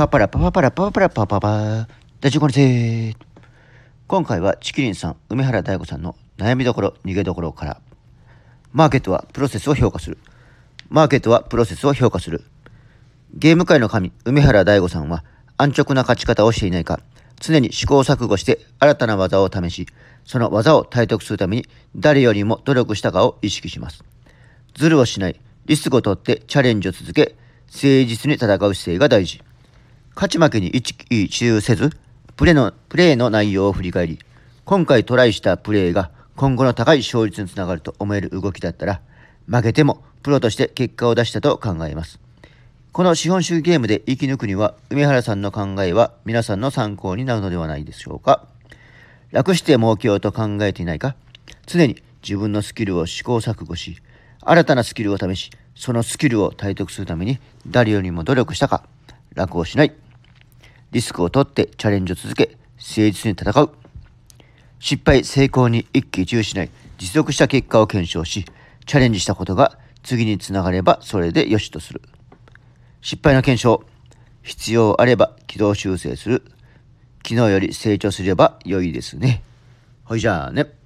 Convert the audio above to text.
パパラパパパラパパパラパパパ。大丈夫これせ今回はチキリンさん梅原大吾さんの悩みどころ逃げどころから。マーケットはプロセスを評価する。マーケットはプロセスを評価する。ゲーム界の神梅原大吾さんは安直な勝ち方をしていないか。常に試行錯誤して新たな技を試しその技を体得するために誰よりも努力したかを意識します。ズルをしない。リスクを取ってチャレンジを続け誠実に戦う姿勢が大事。勝ち負けに一喜一憂せずプレのプレーの内容を振り返り今回トライしたプレーが今後の高い勝率につながると思える動きだったら負けてもプロとして結果を出したと考えます。この資本主義ゲームで生き抜くには梅原さんの考えは皆さんの参考になるのではないでしょうか。楽して儲けようと考えていないか常に自分のスキルを試行錯誤し新たなスキルを試しそのスキルを体得するために誰よりも努力したか。楽をしない。リスクを取ってチャレンジを続け誠実に戦う。失敗成功に一喜一憂しない。持続した結果を検証しチャレンジしたことが次につながればそれでよしとする。失敗の検証必要あれば軌道修正する。昨日より成長すれば良いですね。ほいじゃあね。